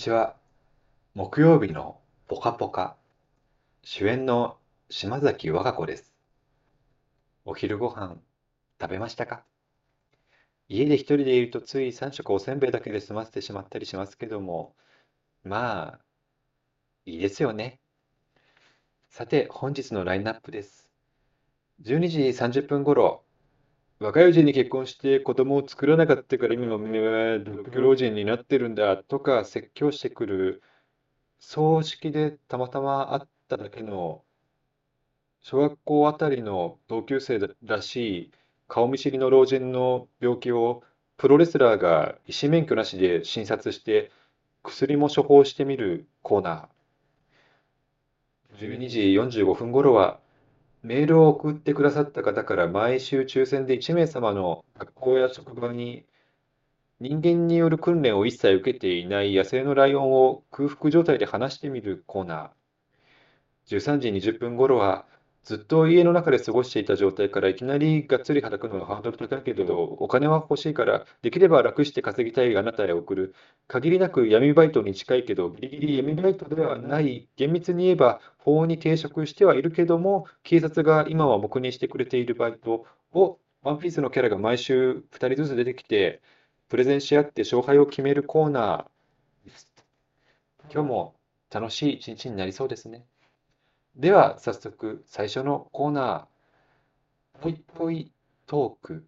ちは。木曜日のポカポカ。主演の島崎和歌子です。お昼ご飯食べましたか？家で一人でいるとつい3食おせんべいだけで済ませてしまったりしますけども、まあ、いいですよね。さて、本日のラインナップです。12時30分頃、若いうちに結婚して子供を作らなかったから今は独居老人になってるんだとか説教してくる葬式でたまたま会っただけの小学校あたりの同級生らしい顔見知りの老人の病気をプロレスラーが医師免許なしで診察して薬も処方してみるコーナー。12時45分頃はメールを送ってくださった方から毎週抽選で1名様の学校や職場に人間による訓練を一切受けていない野生のライオンを空腹状態で話してみるコーナー。13時20分頃はずっと家の中で過ごしていた状態からいきなりがっつり働くのはハードル高いけどお金は欲しいからできれば楽して稼ぎたいあなたへ送る。限りなく闇バイトに近いけどギリギリ闇バイトではない厳密に言えば法に抵触してはいるけども警察が今は黙認してくれているバイトをワンピースのキャラが毎週2人ずつ出てきてプレゼンし合って勝敗を決めるコーナー。です今日も楽しい一日になりそうですね。では早速最初のコーナーぽいぽいトーク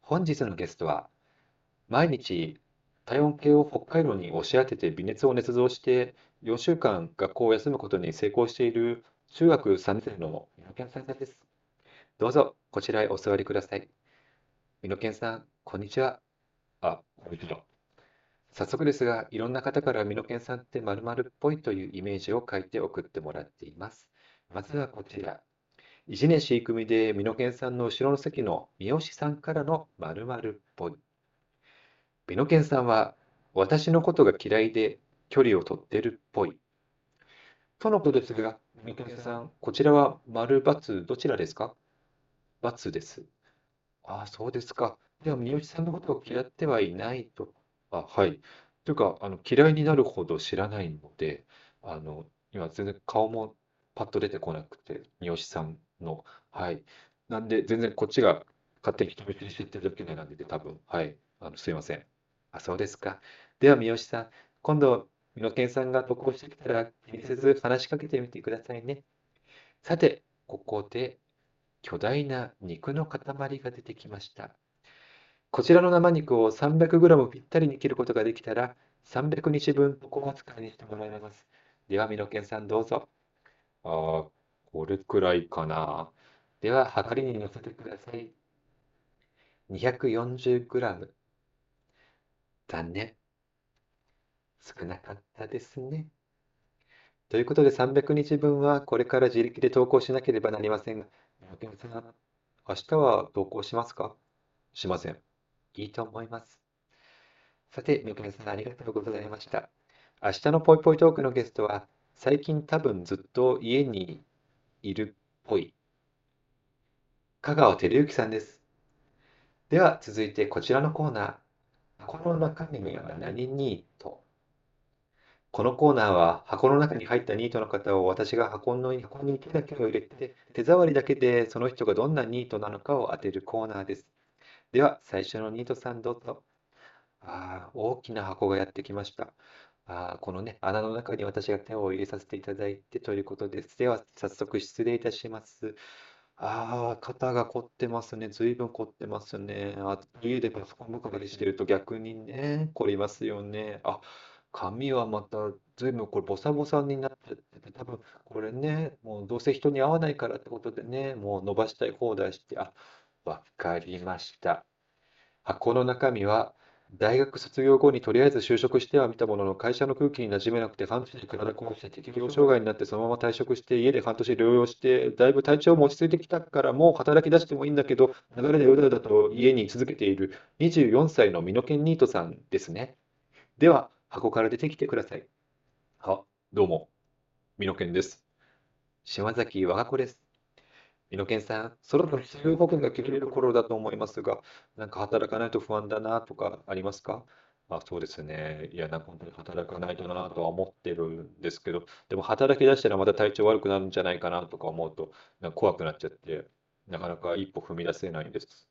本日のゲストは毎日体温計を北海道に押し当てて微熱を捏造して4週間学校を休むことに成功している中学3年生のミノケン先生です。どうぞこちらへお座りください。ミノケンさん、こんにちは。あ、こんにちは。早速ですが、いろんな方からミノケンさんって〇〇っぽいというイメージを書いて送ってもらっています。まずはこちら。1年 C 組でミノケンさんの後ろの席の三好さんからの〇〇っぽい。ミノケンさんは私のことが嫌いで距離を取ってるっぽい。とのことですが、ミノケンさん、こちらは丸×どちらですか×です。ああ、そうですか。では、三好さんのことを嫌ってはいないと。あ、はい。というか、あの、嫌いになるほど知らないので、あの、今全然顔もパッと出てこなくて、三好さんの。はい。なんで、全然こっちが勝手に人見知りしてるだけなんで、多分、はい。あの、すいません。あ、そうですか。では、三好さん、今度、美濃健さんが投稿してきたら、気にせず話しかけてみてくださいね。さて、ここで、巨大な肉の塊が出てきました。こちらの生肉を 300g ぴったりに切ることができたら、300日分お小扱いにしてもらいます。では、美濃健さんどうぞ。あー、これくらいかな。では、はかりに乗せてください。240g。残念。少なかったですね。ということで、300日分はこれから自力で投稿しなければなりませんが、美濃健さん、明日は投稿しますか？しません。いいと思います。さて、みくみさんありがとうございました。明日のぽいぽいトークのゲストは、最近多分ずっと家にいるっぽい、香川照之さんです。では、続いてこちらのコーナー。箱の中身は何ニートこのコーナーは箱の中に入ったニートの方を私が箱の箱に手だけを入れて手触りだけでその人がどんなニートなのかを当てるコーナーです。では、最初のニートさんどうぞ。ああ、大きな箱がやってきました。ああ、このね、穴の中に私が手を入れさせていただいてということです。では、早速失礼いたします。ああ、肩が凝ってますね。ずいぶん凝ってますね。あ、家でパソコン向かりしてると逆にね、凝りますよね。あ、髪はまたずいぶんこれボサボサになっちゃってて、多分これね、もうどうせ人に合わないからってことでね、もう伸ばしたい放題して、あ、わかりました。箱の中身は、大学卒業後にとりあえず就職してはみたものの、会社の空気に馴染めなくて、半年で体壊して適応障害になって、そのまま退職して、家で半年療養して、だいぶ体調も落ち着いてきたから、もう働き出してもいいんだけど、流れでうだうだと家に居続けている24歳のミノケンニートさんですね。では、箱から出てきてください。あ、どうも、ミノケンです。島崎和歌子です。ミノケンさん、そろそろ失業保険が切れる頃だと思いますが、なんか働かないと不安だなとかありますか？あ、そうですね。いや、なんか本当に働かないとなとは思ってるんですけど、でも働き出したらまた体調悪くなるんじゃないかなとか思うと、なんか怖くなっちゃって、なかなか一歩踏み出せないんです。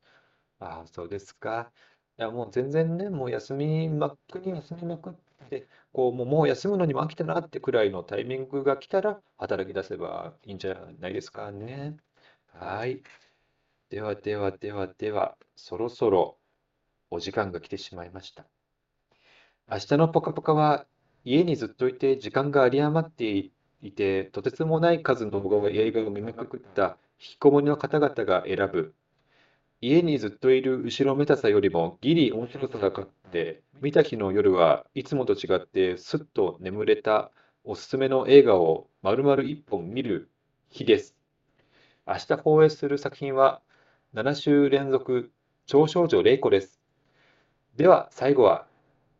あ、そうですか。いや、もう全然ね、もう休みまくり休みまくって、こう、もう、もう休むのにも飽きたなってくらいのタイミングが来たら、働き出せばいいんじゃないですかね。はい。ではではではでは、そろそろお時間が来てしまいました。明日のぽかぽかは、家にずっといて時間が有り余っていて、とてつもない数の映画を見まくった引きこもりの方々が選ぶ、家にずっといる後ろめたさよりもギリ面白さが勝って、見た日の夜はいつもと違ってすっと眠れたおすすめの映画を丸々一本見る日です。明日放映する作品は7週連続超少女玲子です。では最後は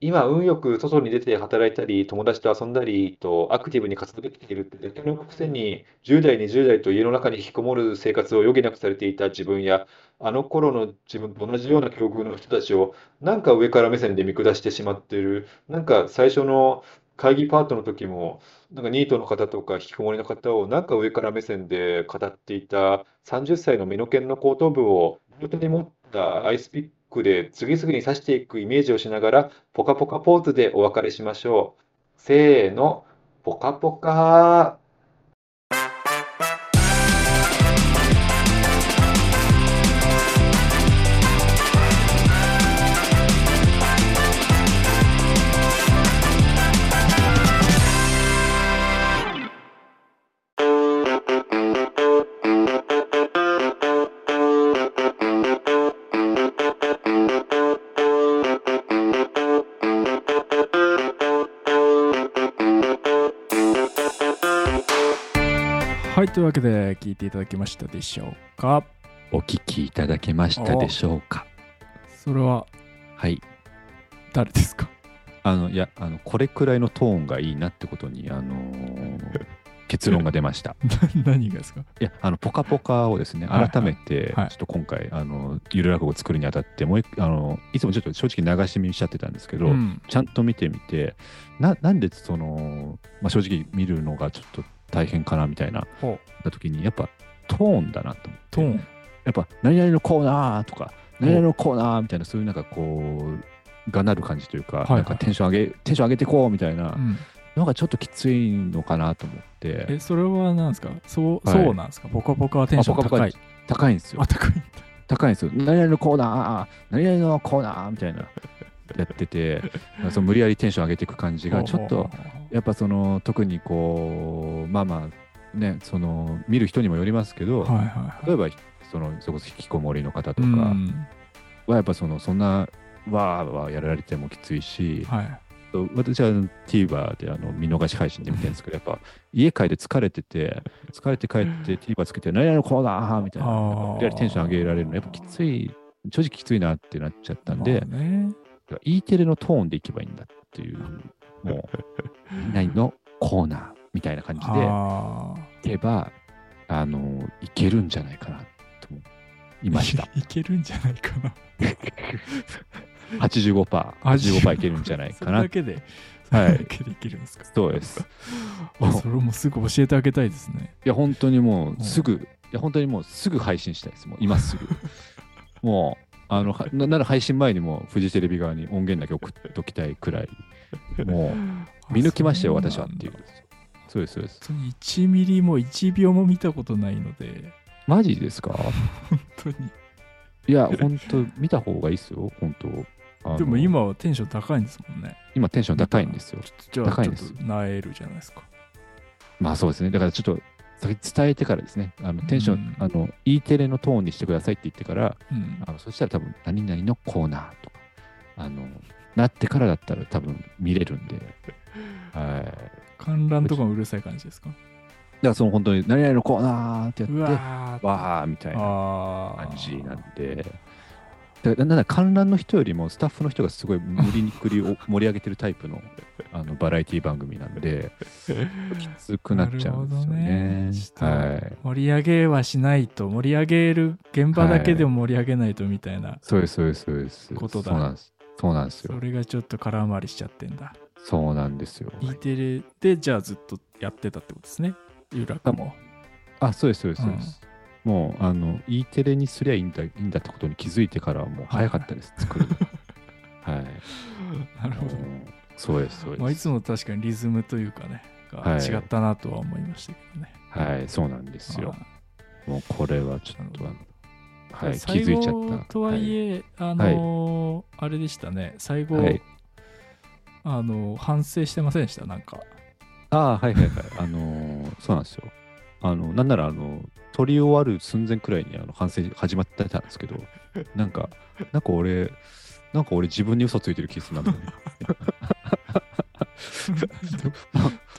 今運よく外に出て働いたり友達と遊んだりとアクティブに活動できているってだけのくせに10代20代と家の中に引きこもる生活を余儀なくされていた自分やあの頃の自分と同じような境遇の人たちをなんか上から目線で見下してしまっているなんか最初の会議パートの時もなんかニートの方とか引きこもりの方をなんか上から目線で語っていた30歳の身の剣の後頭部を両手に持ったアイスピックで次々に刺していくイメージをしながらポカポカポーズでお別れしましょう。せーの、ポカポカーというわけで聞いていただけましたでしょうか？お聞きいただけましたでしょうか？それははい。誰ですか？あの、いや、あの、これくらいのトーンがいいなってことに、あのー <laughs> 結論が出ました。何がですか？いや、あの、ポカポカをですね、改めて、はい。ちょっと今回、あの、ゆる落語を作るにあたって、もう一あの、いつもちょっと正直流し見しちゃってたんですけど、うん。ちゃんと見てみて、ななんでその、まあ、正直見るのがちょっと大変かなみたいな、ほった時に、やっぱトーンだなと思って。トーン。やっぱ、何々のコーナーとか、何々のコーナーみたいな、そういうなんかこう、がなる感じというか、はいはい。なんかテンション上げ、テンション上げてこうみたいなうん。のがちょっときついのかなと思って、えそれは何ですか？そうはい。そうなんですか？ポカポカはテンション高い。高いんですよ。あ。高いんだ。高いんですよ。何々のコーナー、何々のコーナーみたいな、やってて、<laughs> その無理やりテンション上げていく感じが、ちょっと、やっぱその、特にこう、まあまあ、ね、その、見る人にもよりますけど、はいはいはい。例えば、その、それこそ引きこもりの方とかうん。は、やっぱその、そんな、わーわーやられてもきついし、はい。私は TVer であの見逃し配信で見てるんですけど、やっぱ家帰って疲れてて、疲れて帰って TVer つけて、何々のコーナーみたいな、やりテンション上げられるの、やっぱきつい、正直きついなってなっちゃったんで、まあね。E テレのトーンでいけばいいんだっていう、もう、何々のコーナーみたいな感じであいけば、あの、いけるんじゃないかなと思 <laughs> いました。いけるんじゃないかな。85%、85%いけるんじゃないそかな。れだ。けでそはいけでいけるんですか。そうです。あそれもすぐ教えてあげたいですね。いや、本当にもう、すぐ、いや、本当にもう、すぐ配信したいです。もう、今すぐ。<laughs> もう、あの、はななら配信前にも、フジテレビ側に音源だけ送っときたいくらい、もう、見抜きましたよ、私はっていう。そうです、そうです。本当に1ミリも1秒も見たことないのでマジですか？本当にいや、本当見た方がいいですよ、本当。でも、今はテンション高いんですもんね今テンション高いんですよ。高いんですとなえるじゃないですかまあそうですね。だからちょっと、先伝えてからですね、あのテンション、うんあの、E テレのトーンにしてくださいって言ってから、うんあのそしたら多分、何々のコーナーとか、あの、なってからだったら多分見れるんで、<laughs> はい。だか観覧とかもうるさい感じですか？らその本当に、何々のコーナーってやって、うわわーーみたいな感じなんで、だからなんだ観覧の人よりもスタッフの人がすごい無理にくり <laughs> を盛り上げてるタイプのあのバラエティ番組なんで、<laughs> きつくなっちゃうんですよねね。はい。盛り上げはしないと盛り上げる現場だけでも盛り上げないとみたいな、そうです、そうです、そうです。ことだそうなんです。そうなんですよそ。れがちょっと空回りしちゃってんだそうなんですよ。E テレでじゃあずっとやってたってことですね有楽もあ、そうです、そうです、そうです。もう、あの、E テレにすりゃいいんだいいんだってことに気づいてからはもう早かったです、<laughs> 作るの。はい。なるほど、うんそうです、そうです。まあ、いつも確かにリズムというかね違ったなとは思いましたけどね、はい、そうなんですよ。もうこれはちょっと、はい、気最づいちゃった。後とはいえ、あのーあれでしたね最後、はいあの反省してませんでした？なんかああ、はいはいはい。あのーそうなんですよ。あの、なんなら、あの、撮り終わる寸前くらいにあの反省始まってたんですけど、なんか、なんか俺、なんか俺自分に嘘ついてる気がするなと思って。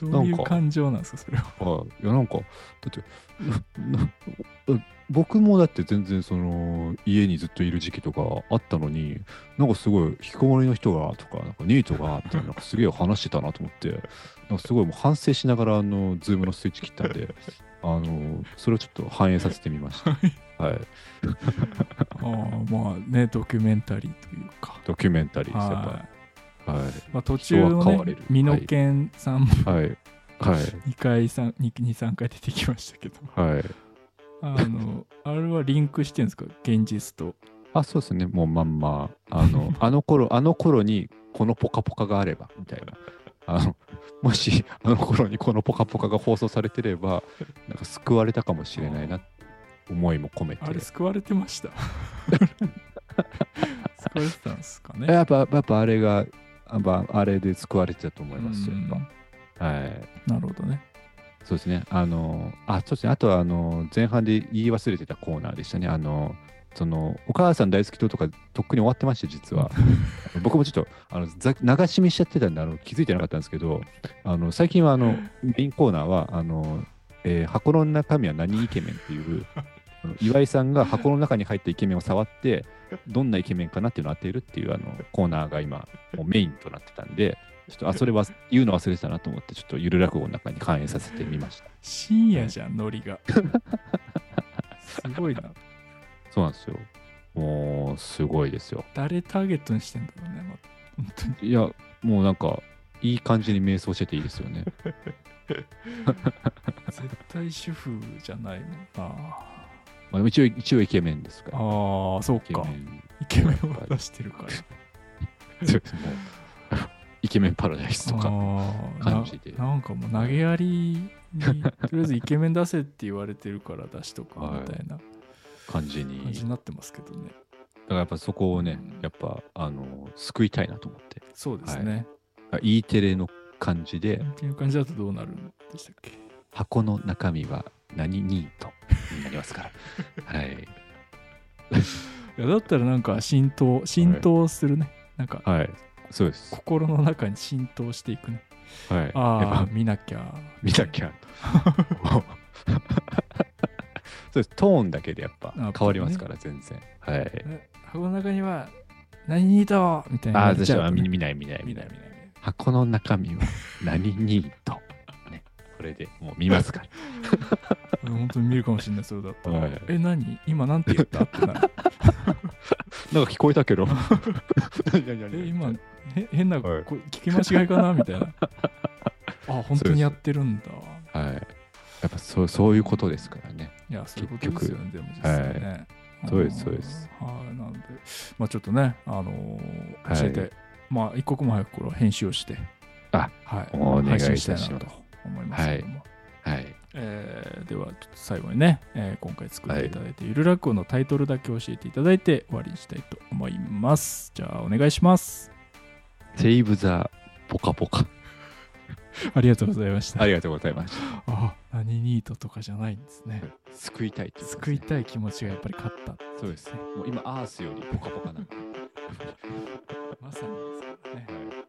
<laughs> どういう感情なんですかそれはあいやなんかだって <laughs> 僕もだって全然その家にずっといる時期とかあったのになんかすごい引きこもりの人がとかなんかニートがってなんかすげえ話してたなと思ってなんかすごいもう反省しながらあのズームのスイッチ切ったんで <laughs> あのそれをちょっと反映させてみました。はい。<laughs> あーまあねドキュメンタリーというか。ドキュメンタリーですやっはい。ぱはい。まあ、途中のね美濃健さんもはい。はい。<laughs> 2回23回出てきましたけど。はいあのあれはリンクしてるんですか？現実とあ、そうですね。もうまんま、あの、<laughs> あの頃、あの頃にこのポカポカがあれば、みたいな。あの、もし、あの頃にこのポカポカが放送されてれば、なんか救われたかもしれないな、思いも込めてあ。れ救われてました？<laughs> 救われてたんですかね？やっぱ、やっぱあれが、あれで救われてたと思いますよ、やっうんぱ。はい。なるほどねそうですね。あの、あ、そうですね。あとは、あの、前半で言い忘れてたコーナーでしたね。あの、その、お母さん大好き党とか、とっくに終わってまして、実は。<laughs> 僕もちょっと、あの、ざ流し見しちゃってたんで、あの、気づいてなかったんですけど、あの、最近は、あの、メインコーナーは、あの、えー箱の中身は何イケメンっていう、岩井さんが箱の中に入ったイケメンを触って、どんなイケメンかなっていうのを当てるっていうあのコーナーが今、もうメインとなってたんで、ちょっとあそれは言うの忘れてたなと思ってちょっとゆる落語の中に反映させてみました。深夜じゃんノリが。すごいな。そうなんですよ。もうすごいですよ。誰ターゲットにしてんだろうね、ま本当に。いやもうなんかいい感じに瞑想してていいですよね。<laughs> 絶対主婦じゃないもんなまあ、一応一応イケメンですから。ああそうイケかイケメンを出してるから。<laughs> そうです。もうイケメンパラダイスとか感じで。ななんかもう投げやりに <laughs> とりあえずイケメン出せって言われてるから出しとくみたいな感じに。感じに。なってますけどね、だからやっぱそこをねうんやっぱあの救いたいなと思って。そうですね、E テレの感じでっていう感じだとどうなるんでしたっけ？箱の中身は何にとなりますから。<laughs> はい。いやだったらなんか浸透浸透するね、なんかはいそうです。心の中に浸透していくね。はい。ああぱ。見なきゃ。見なきゃ。<laughs> そうです。トーンだけでやっぱあ変わりますから全然。はい。え箱の中には何にいたわみたいなああ私は見見ない見ない。見ない見ない。箱の中身は何にとねこれでもう見ますから。本当に見るかもしれないそれだったら、はい。え何？今なんて言った？ってなる。なんか聞こえたけど。<laughs> え今へ変な、はい。こ聞き間違いかな？みたいな。あ本当にやってるんだ。はい。やっぱそうそういうことですからね。いやそういうことですよねでも実際ね、そうですそうです。はいなので。まあちょっとねあのーはい。教えて、まあ一刻も早くこれは編集をして。あはい。お願いいたします。配信したいなと思いますけども、はい。えーではちょっと最後にね、えー今回作っていただいて、ゆるらくのタイトルだけ教えていただいて終わりにしたいと思います。じゃあお願いします。セイブ・ザ・ポカポカありがとうございました。ありがとうございました。あ何ニートとかじゃないんですね。救いたいと救いたい気持ちがやっぱり勝ったそうです。もう今アースよりポカポカなんで。<laughs> まさにですからね。はい